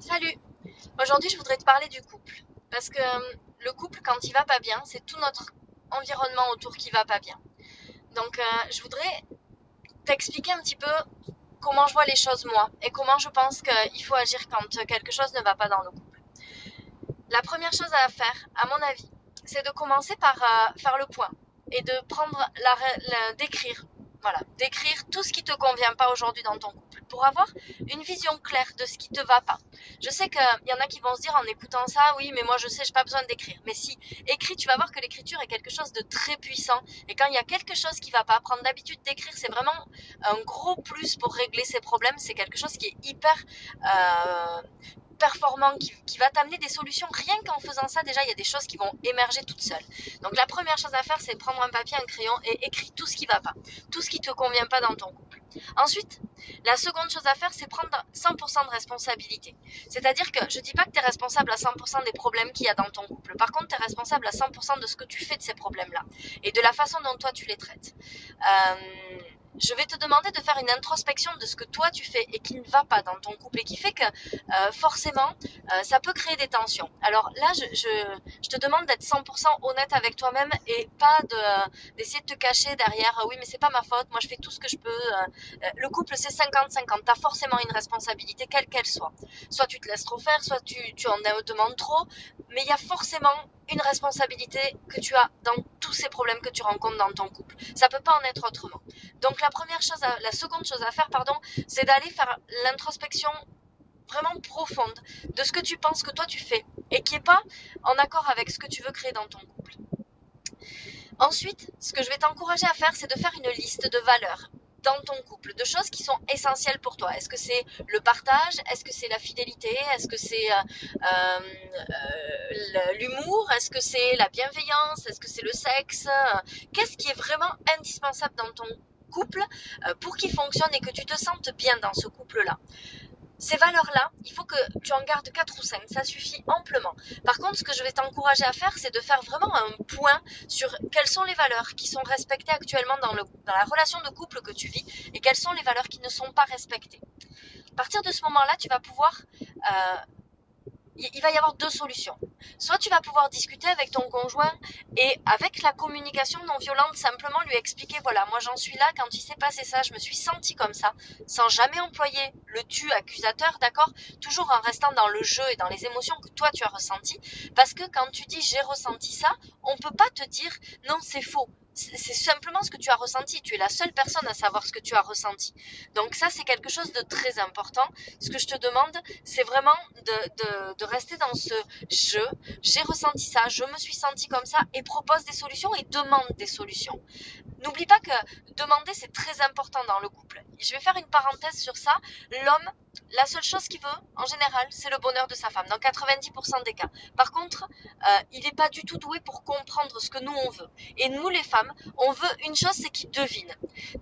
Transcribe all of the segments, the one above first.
Salut Aujourd'hui, je voudrais te parler du couple. Parce que euh, le couple, quand il va pas bien, c'est tout notre environnement autour qui va pas bien. Donc, euh, je voudrais t'expliquer un petit peu comment je vois les choses moi et comment je pense qu'il faut agir quand quelque chose ne va pas dans le couple. La première chose à faire, à mon avis, c'est de commencer par euh, faire le point et de prendre d'écrire voilà, d'écrire tout ce qui te convient pas aujourd'hui dans ton couple pour avoir une vision claire de ce qui te va pas. Je sais qu'il y en a qui vont se dire en écoutant ça, oui, mais moi je sais, j'ai pas besoin d'écrire. Mais si, écris, tu vas voir que l'écriture est quelque chose de très puissant. Et quand il y a quelque chose qui va pas, prendre l'habitude d'écrire, c'est vraiment un gros plus pour régler ces problèmes. C'est quelque chose qui est hyper euh, performant, qui, va t'amener des solutions. Rien qu'en faisant ça, déjà, il y a des choses qui vont émerger toutes seules. Donc la première chose à faire, c'est prendre un papier, un crayon et écrire tout ce qui va pas, tout ce qui te convient pas dans ton couple. Ensuite, la seconde chose à faire, c'est prendre 100% de responsabilité. C'est-à-dire que je dis pas que tu es responsable à 100% des problèmes qu'il y a dans ton couple. Par contre, tu es responsable à 100% de ce que tu fais de ces problèmes-là et de la façon dont toi tu les traites. Euh, je vais te demander de faire une introspection de ce que toi tu fais et qui ne va pas dans ton couple et qui fait que euh, forcément euh, ça peut créer des tensions. Alors là, je, te demande d'être 100% honnête avec toi-même et pas de, d'essayer de te cacher derrière oui mais c'est pas ma faute, moi je fais tout ce que je peux. Euh, le couple c'est 50-50, tu as forcément une responsabilité quelle qu'elle soit. Soit tu te laisses trop faire, soit tu, tu en demandes trop, mais il y a forcément une responsabilité que tu as dans tous ces problèmes que tu rencontres dans ton couple. Ça peut pas en être autrement. Donc la première chose, la seconde chose à faire, pardon, c'est d'aller faire l'introspection vraiment profonde de ce que tu penses que toi tu fais et qui est pas en accord avec ce que tu veux créer dans ton couple. Ensuite, ce que je vais t'encourager à faire, c'est de faire une liste de valeurs dans ton couple, de choses qui sont essentielles pour toi. Est-ce que c'est le partage? Est-ce que c'est la fidélité? Est-ce que c'est euh, euh, l'humour? Est-ce que c'est la bienveillance? Est-ce que c'est le sexe? Qu'est-ce qui est vraiment indispensable dans ton couple euh, pour qu'il fonctionne et que tu te sentes bien dans ce couple-là? Ces valeurs-là, il faut que tu en gardes 4 ou 5, ça suffit amplement. Par contre, ce que je vais t'encourager à faire, c'est de faire vraiment un point sur quelles sont les valeurs qui sont respectées actuellement dans, la relation de couple que tu vis et quelles sont les valeurs qui ne sont pas respectées. À partir de ce moment-là, tu vas pouvoir euh, il va y avoir deux solutions. Soit tu vas pouvoir discuter avec ton conjoint et avec la communication non violente, simplement lui expliquer, voilà, moi j'en suis là, quand il s'est passé ça, je me suis senti comme ça, sans jamais employer le tu accusateur, d'accord? Toujours en restant dans le jeu et dans les émotions que toi tu as ressenties. Parce que quand tu dis j'ai ressenti ça, on peut pas te dire non, c'est faux c'est simplement ce que tu as ressenti. Tu es la seule personne à savoir ce que tu as ressenti. Donc ça, c'est quelque chose de très important. Ce que je te demande, c'est vraiment de, de, rester dans ce je. J'ai ressenti ça, je me suis senti comme ça et propose des solutions et demande des solutions. N'oublie pas que demander, c'est très important dans le couple. Je vais faire une parenthèse sur ça. L'homme, la seule chose qu'il veut, en général, c'est le bonheur de sa femme, dans 90% des cas. Par contre, euh, il n'est pas du tout doué pour comprendre ce que nous, on veut. Et nous, les femmes, on veut une chose, c'est qu'il devine.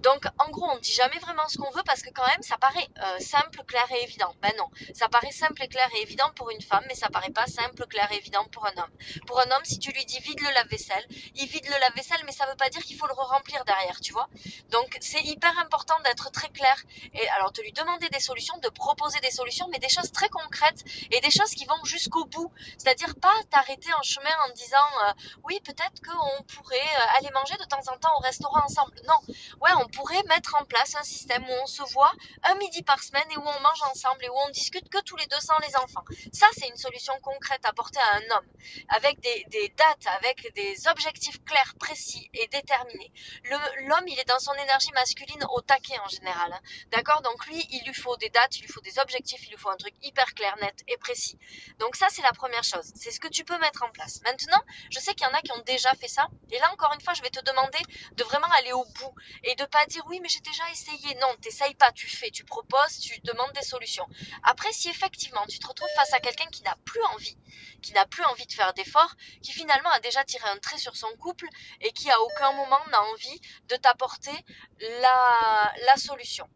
Donc, en gros, on ne dit jamais vraiment ce qu'on veut parce que quand même, ça paraît euh, simple, clair et évident. Ben non, ça paraît simple clair et évident pour une femme, mais ça paraît pas simple, clair et évident pour un homme. Pour un homme, si tu lui dis vide le lave-vaisselle, il vide le lave-vaisselle, mais ça ne veut pas dire qu'il faut le remplir derrière, tu vois. Donc, c'est hyper important d'être très clair et alors de lui demander des solutions, de proposer des solutions, mais des choses très concrètes et des choses qui vont jusqu'au bout. C'est-à-dire pas t'arrêter en chemin en disant euh, oui peut-être qu'on pourrait euh, aller manger de temps en temps au restaurant ensemble. Non, ouais on pourrait mettre en place un système où on se voit un midi par semaine et où on mange ensemble et où on discute que tous les deux sans les enfants. Ça c'est une solution concrète apportée à un homme avec des, dates, avec des objectifs clairs, précis et déterminés. L'homme il est dans son énergie masculine au taquet en général. Hein. D'accord? Donc lui il lui faut des dates, faut des objectifs, il faut un truc hyper clair, net et précis. Donc ça, c'est la première chose. C'est ce que tu peux mettre en place. Maintenant, je sais qu'il y en a qui ont déjà fait ça. Et là, encore une fois, je vais te demander de vraiment aller au bout et de pas dire oui, mais j'ai déjà essayé. Non, t'essayes pas, tu fais, tu proposes, tu demandes des solutions. Après, si effectivement tu te retrouves face à quelqu'un qui n'a plus envie, qui n'a plus envie de faire d'efforts, qui finalement a déjà tiré un trait sur son couple et qui à aucun moment n'a envie de t'apporter la, la solution.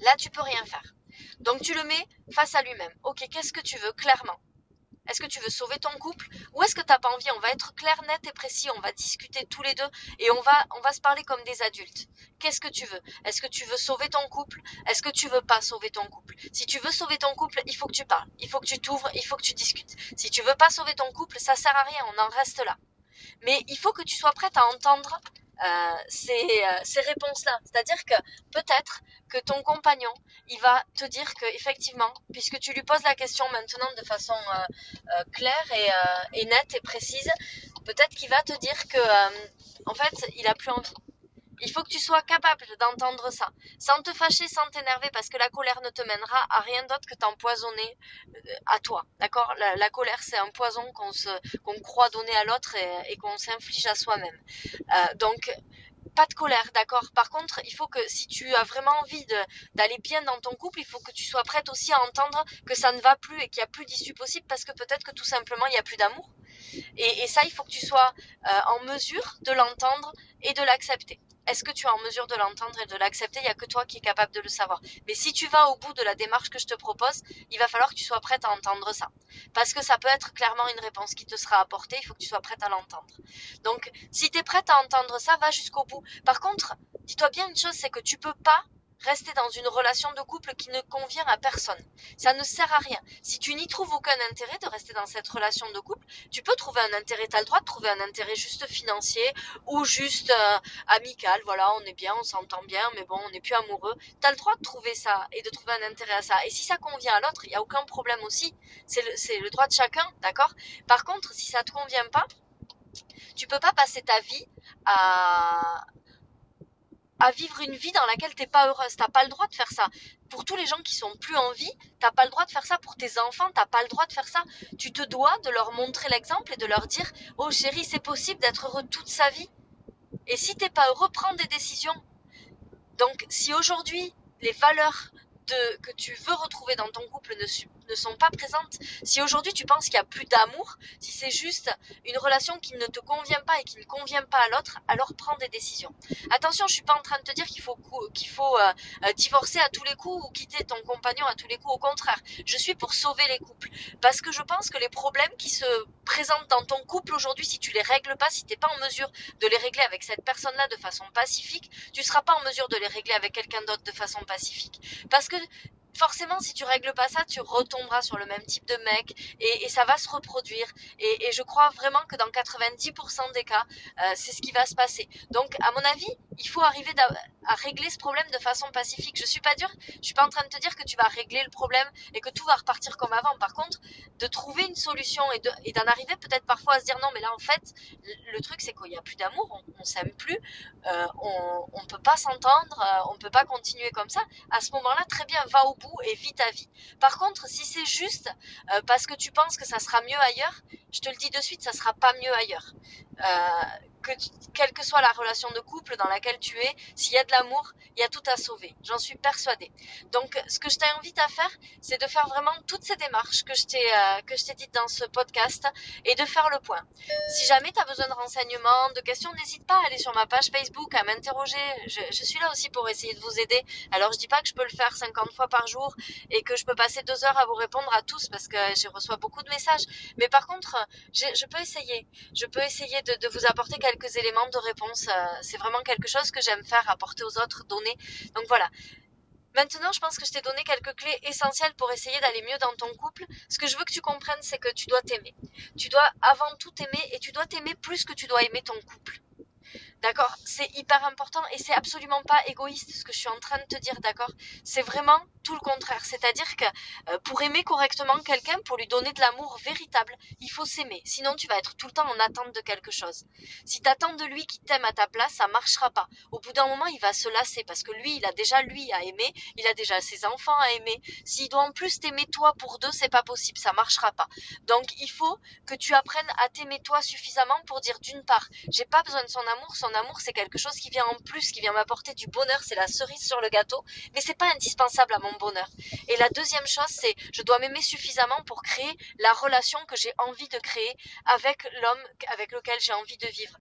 Là, tu peux rien faire. Donc tu le mets face à lui-même. Ok, qu'est-ce que tu veux clairement? Est-ce que tu veux sauver ton couple? Ou est-ce que tu n'as pas envie? On va être clair, net et précis, on va discuter tous les deux et on va, on va se parler comme des adultes. Qu'est-ce que tu veux? Est-ce que tu veux sauver ton couple? Est-ce que tu veux pas sauver ton couple? Si tu veux sauver ton couple, il faut que tu parles, il faut que tu t'ouvres, il faut que tu discutes. Si tu veux pas sauver ton couple, ça sert à rien, on en reste là. Mais il faut que tu sois prête à entendre euh, ces, euh, ces réponses-là. C'est-à-dire que peut-être que ton compagnon, il va te dire que effectivement, puisque tu lui poses la question maintenant de façon euh, claire et, et, nette et précise, peut-être qu'il va te dire que en fait, il a plus envie. Il faut que tu sois capable d'entendre ça, sans te fâcher, sans t'énerver, parce que la colère ne te mènera à rien d'autre que t'empoisonner à toi. D'accord? La, colère, c'est un poison qu'on qu'on croit donner à l'autre et, et qu'on s'inflige à soi-même. Euh, donc, pas de colère, d'accord? Par contre, il faut que si tu as vraiment envie d'aller bien dans ton couple, il faut que tu sois prête aussi à entendre que ça ne va plus et qu'il n'y a plus d'issue possible parce que peut-être que tout simplement il n'y a plus d'amour. Et, ça, il faut que tu sois euh, en mesure de l'entendre et de l'accepter. Est-ce que tu es en mesure de l'entendre et de l'accepter? Il n'y a que toi qui es capable de le savoir. Mais si tu vas au bout de la démarche que je te propose, il va falloir que tu sois prête à entendre ça. Parce que ça peut être clairement une réponse qui te sera apportée, il faut que tu sois prête à l'entendre. Donc, si tu es prête à entendre ça, va jusqu'au bout. Par contre, dis-toi bien une chose, c'est que tu peux pas rester dans une relation de couple qui ne convient à personne. Ça ne sert à rien. Si tu n'y trouves aucun intérêt de rester dans cette relation de couple, tu peux trouver un intérêt, tu as le droit de trouver un intérêt juste financier ou juste euh, amical. Voilà, on est bien, on s'entend bien, mais bon, on n'est plus amoureux. Tu as le droit de trouver ça et de trouver un intérêt à ça. Et si ça convient à l'autre, il n'y a aucun problème aussi. C'est le, le droit de chacun, d'accord? Par contre, si ça te convient pas, tu peux pas passer ta vie à, à vivre une vie dans laquelle t'es pas heureuse. T'as pas le droit de faire ça. Pour tous les gens qui sont plus en vie, t'as pas le droit de faire ça. Pour tes enfants, t'as pas le droit de faire ça. Tu te dois de leur montrer l'exemple et de leur dire, oh chérie, c'est possible d'être heureux toute sa vie. Et si t'es pas heureux, prends des décisions. Donc, si aujourd'hui les valeurs que tu veux retrouver dans ton couple ne, ne sont pas présentes, si aujourd'hui tu penses qu'il n'y a plus d'amour, si c'est juste une relation qui ne te convient pas et qui ne convient pas à l'autre, alors prends des décisions. Attention, je suis pas en train de te dire qu'il faut, qu'il faut euh, euh, divorcer à tous les coups ou quitter ton compagnon à tous les coups. Au contraire, je suis pour sauver les couples. Parce que je pense que les problèmes qui se présentent dans ton couple aujourd'hui, si tu les règles pas, si tu n'es pas en mesure de les régler avec cette personne-là de façon pacifique, tu seras pas en mesure de les régler avec quelqu'un d'autre de façon pacifique. Parce que forcément, si tu règles pas ça, tu retomberas sur le même type de mec et, ça va se reproduire. Et, je crois vraiment que dans 90% des cas, euh, c'est ce qui va se passer. Donc, à mon avis, il faut arriver à régler ce problème de façon pacifique. Je suis pas dure, je suis pas en train de te dire que tu vas régler le problème et que tout va repartir comme avant. Par contre, de trouver une solution et d'en arriver peut-être parfois à se dire non, mais là en fait, le truc c'est qu'il n'y a plus d'amour, on, on s'aime plus, euh, on, on peut pas s'entendre, euh, on peut pas continuer comme ça. À ce moment-là, très bien, va au bout et vis ta vie. Par contre, si c'est juste euh, parce que tu penses que ça sera mieux ailleurs, je te le dis de suite, ça sera pas mieux ailleurs. Euh, que quelle que soit la relation de couple dans laquelle tu es, s'il y a de l'amour, il y a tout à sauver. J'en suis persuadée. Donc, ce que je t'invite à faire, c'est de faire vraiment toutes ces démarches que je t'ai euh, que je t'ai dites dans ce podcast et de faire le point. Si jamais tu as besoin de renseignements, de questions, n'hésite pas à aller sur ma page Facebook, à m'interroger. Je, suis là aussi pour essayer de vous aider. Alors, je dis pas que je peux le faire 50 fois par jour et que je peux passer deux heures à vous répondre à tous parce que je reçois beaucoup de messages. Mais par contre, je peux essayer. Je peux essayer de, de vous apporter quelque quelques éléments de réponse. Euh, c'est vraiment quelque chose que j'aime faire, apporter aux autres, donner. Donc voilà. Maintenant, je pense que je t'ai donné quelques clés essentielles pour essayer d'aller mieux dans ton couple. Ce que je veux que tu comprennes, c'est que tu dois t'aimer. Tu dois avant tout t'aimer et tu dois t'aimer plus que tu dois aimer ton couple. D'accord C'est hyper important et c'est absolument pas égoïste ce que je suis en train de te dire, d'accord? C'est vraiment tout le contraire. C'est-à-dire que euh, pour aimer correctement quelqu'un, pour lui donner de l'amour véritable, il faut s'aimer. Sinon, tu vas être tout le temps en attente de quelque chose. Si tu attends de lui qui t'aime à ta place, ça marchera pas. Au bout d'un moment, il va se lasser parce que lui, il a déjà lui à aimer, il a déjà ses enfants à aimer. S'il doit en plus t'aimer toi pour deux, c'est pas possible, ça marchera pas. Donc, il faut que tu apprennes à t'aimer toi suffisamment pour dire d'une part, j'ai pas besoin de son amour, son amour, c'est quelque chose qui vient en plus, qui vient m'apporter du bonheur, c'est la cerise sur le gâteau, mais c'est pas indispensable à mon bonheur. Et la deuxième chose, c'est je dois m'aimer suffisamment pour créer la relation que j'ai envie de créer avec l'homme avec lequel j'ai envie de vivre.